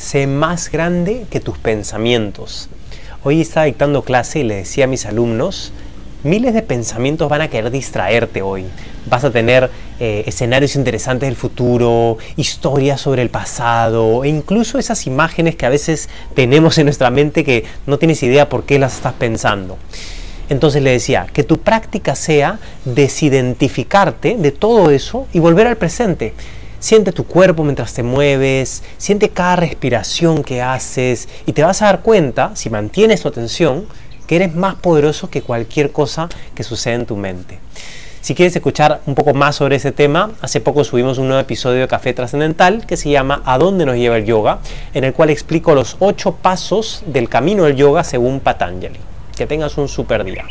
sé más grande que tus pensamientos. Hoy estaba dictando clase y le decía a mis alumnos, miles de pensamientos van a querer distraerte hoy. Vas a tener eh, escenarios interesantes del futuro, historias sobre el pasado e incluso esas imágenes que a veces tenemos en nuestra mente que no tienes idea por qué las estás pensando. Entonces le decía, que tu práctica sea desidentificarte de todo eso y volver al presente. Siente tu cuerpo mientras te mueves, siente cada respiración que haces y te vas a dar cuenta, si mantienes tu atención, que eres más poderoso que cualquier cosa que sucede en tu mente. Si quieres escuchar un poco más sobre ese tema, hace poco subimos un nuevo episodio de Café Trascendental que se llama ¿A dónde nos lleva el yoga? en el cual explico los ocho pasos del camino del yoga según Patanjali. Que tengas un super día.